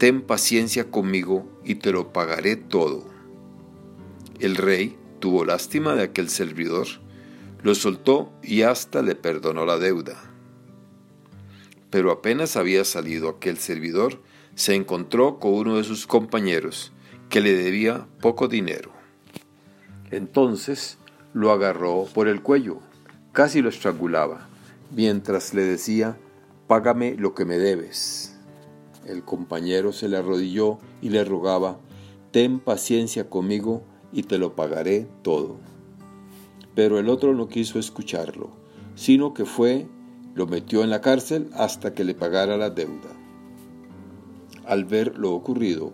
ten paciencia conmigo y te lo pagaré todo. El rey tuvo lástima de aquel servidor, lo soltó y hasta le perdonó la deuda. Pero apenas había salido aquel servidor, se encontró con uno de sus compañeros, que le debía poco dinero. Entonces lo agarró por el cuello, casi lo estrangulaba, mientras le decía, Págame lo que me debes. El compañero se le arrodilló y le rogaba, Ten paciencia conmigo y te lo pagaré todo. Pero el otro no quiso escucharlo, sino que fue, lo metió en la cárcel hasta que le pagara la deuda. Al ver lo ocurrido,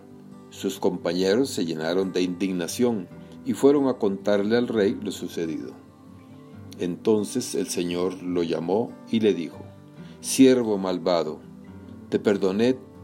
sus compañeros se llenaron de indignación y fueron a contarle al rey lo sucedido. Entonces el Señor lo llamó y le dijo, Siervo malvado, te perdoné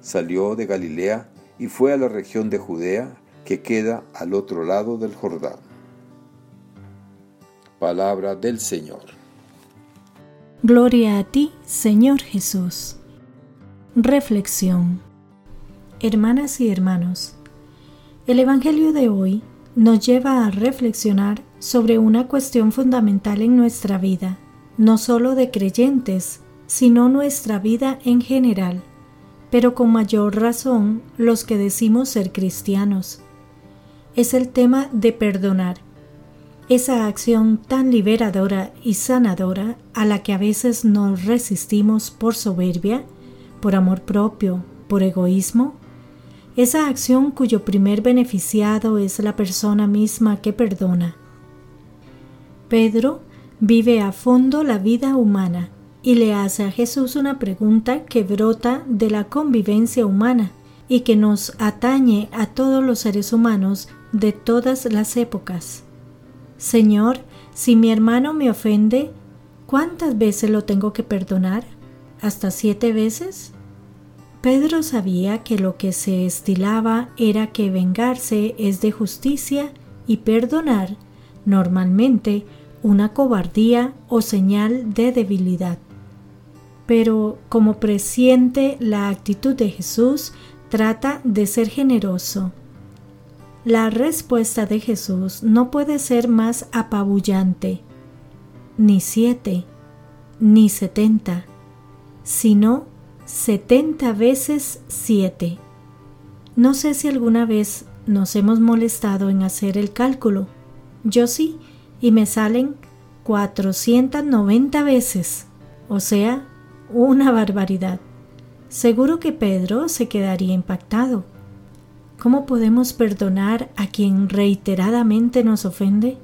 salió de Galilea y fue a la región de Judea que queda al otro lado del Jordán. Palabra del Señor. Gloria a ti, Señor Jesús. Reflexión. Hermanas y hermanos, el Evangelio de hoy nos lleva a reflexionar sobre una cuestión fundamental en nuestra vida, no solo de creyentes, sino nuestra vida en general pero con mayor razón los que decimos ser cristianos. Es el tema de perdonar, esa acción tan liberadora y sanadora a la que a veces nos resistimos por soberbia, por amor propio, por egoísmo, esa acción cuyo primer beneficiado es la persona misma que perdona. Pedro vive a fondo la vida humana y le hace a Jesús una pregunta que brota de la convivencia humana y que nos atañe a todos los seres humanos de todas las épocas. Señor, si mi hermano me ofende, ¿cuántas veces lo tengo que perdonar? ¿Hasta siete veces? Pedro sabía que lo que se estilaba era que vengarse es de justicia y perdonar, normalmente, una cobardía o señal de debilidad pero como presiente la actitud de Jesús, trata de ser generoso. La respuesta de Jesús no puede ser más apabullante, ni siete, ni setenta, sino setenta veces siete. No sé si alguna vez nos hemos molestado en hacer el cálculo. Yo sí, y me salen 490 veces, o sea, una barbaridad. Seguro que Pedro se quedaría impactado. ¿Cómo podemos perdonar a quien reiteradamente nos ofende?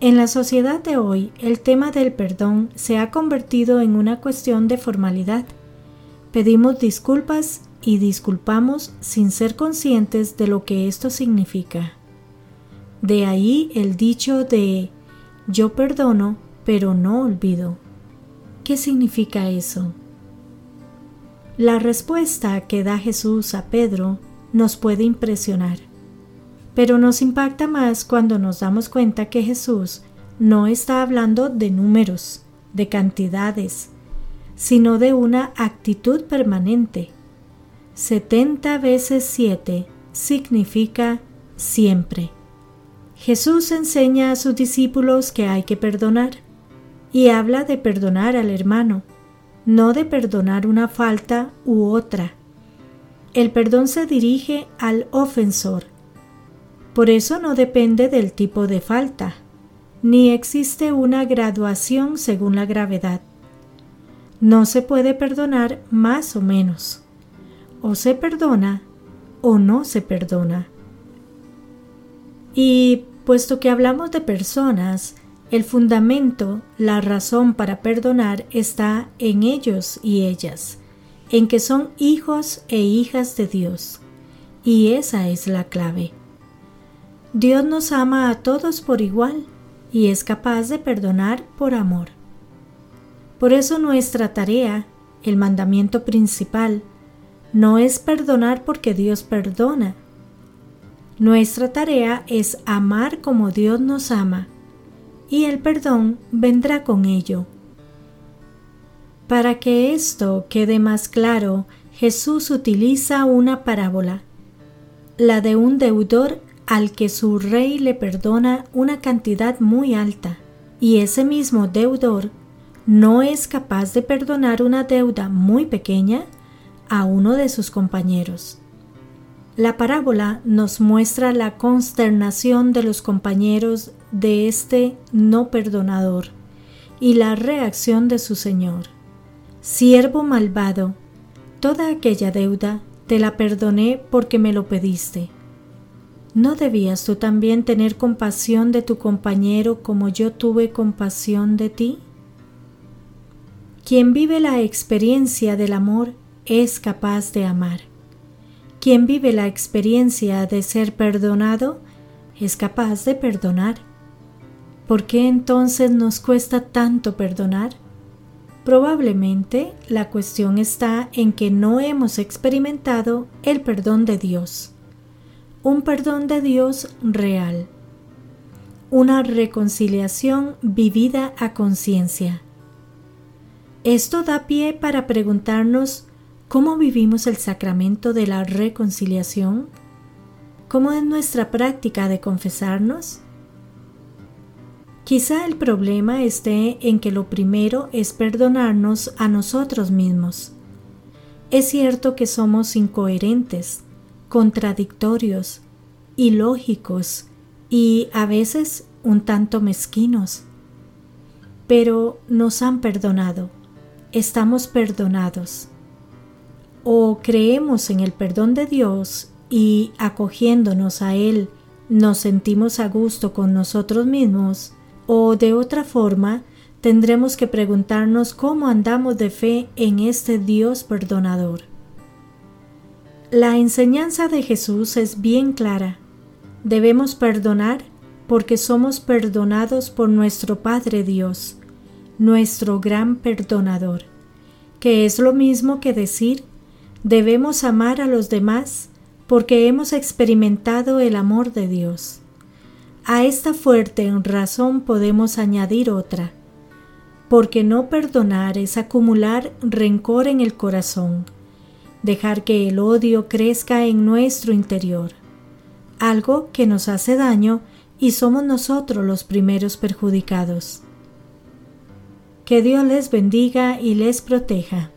En la sociedad de hoy, el tema del perdón se ha convertido en una cuestión de formalidad. Pedimos disculpas y disculpamos sin ser conscientes de lo que esto significa. De ahí el dicho de yo perdono, pero no olvido. ¿Qué significa eso? La respuesta que da Jesús a Pedro nos puede impresionar. Pero nos impacta más cuando nos damos cuenta que Jesús no está hablando de números, de cantidades, sino de una actitud permanente. 70 veces 7 significa siempre. Jesús enseña a sus discípulos que hay que perdonar y habla de perdonar al hermano, no de perdonar una falta u otra. El perdón se dirige al ofensor. Por eso no depende del tipo de falta, ni existe una graduación según la gravedad. No se puede perdonar más o menos. O se perdona o no se perdona. Y puesto que hablamos de personas, el fundamento, la razón para perdonar está en ellos y ellas, en que son hijos e hijas de Dios. Y esa es la clave. Dios nos ama a todos por igual y es capaz de perdonar por amor. Por eso nuestra tarea, el mandamiento principal, no es perdonar porque Dios perdona. Nuestra tarea es amar como Dios nos ama, y el perdón vendrá con ello. Para que esto quede más claro, Jesús utiliza una parábola, la de un deudor al que su rey le perdona una cantidad muy alta, y ese mismo deudor no es capaz de perdonar una deuda muy pequeña a uno de sus compañeros. La parábola nos muestra la consternación de los compañeros de este no perdonador y la reacción de su señor. Siervo malvado, toda aquella deuda te la perdoné porque me lo pediste. ¿No debías tú también tener compasión de tu compañero como yo tuve compasión de ti? Quien vive la experiencia del amor es capaz de amar. Quien vive la experiencia de ser perdonado es capaz de perdonar. ¿Por qué entonces nos cuesta tanto perdonar? Probablemente la cuestión está en que no hemos experimentado el perdón de Dios, un perdón de Dios real, una reconciliación vivida a conciencia. Esto da pie para preguntarnos ¿Cómo vivimos el sacramento de la reconciliación? ¿Cómo es nuestra práctica de confesarnos? Quizá el problema esté en que lo primero es perdonarnos a nosotros mismos. Es cierto que somos incoherentes, contradictorios, ilógicos y a veces un tanto mezquinos. Pero nos han perdonado, estamos perdonados o creemos en el perdón de Dios y acogiéndonos a Él nos sentimos a gusto con nosotros mismos, o de otra forma tendremos que preguntarnos cómo andamos de fe en este Dios perdonador. La enseñanza de Jesús es bien clara. Debemos perdonar porque somos perdonados por nuestro Padre Dios, nuestro gran perdonador, que es lo mismo que decir Debemos amar a los demás porque hemos experimentado el amor de Dios. A esta fuerte razón podemos añadir otra, porque no perdonar es acumular rencor en el corazón, dejar que el odio crezca en nuestro interior, algo que nos hace daño y somos nosotros los primeros perjudicados. Que Dios les bendiga y les proteja.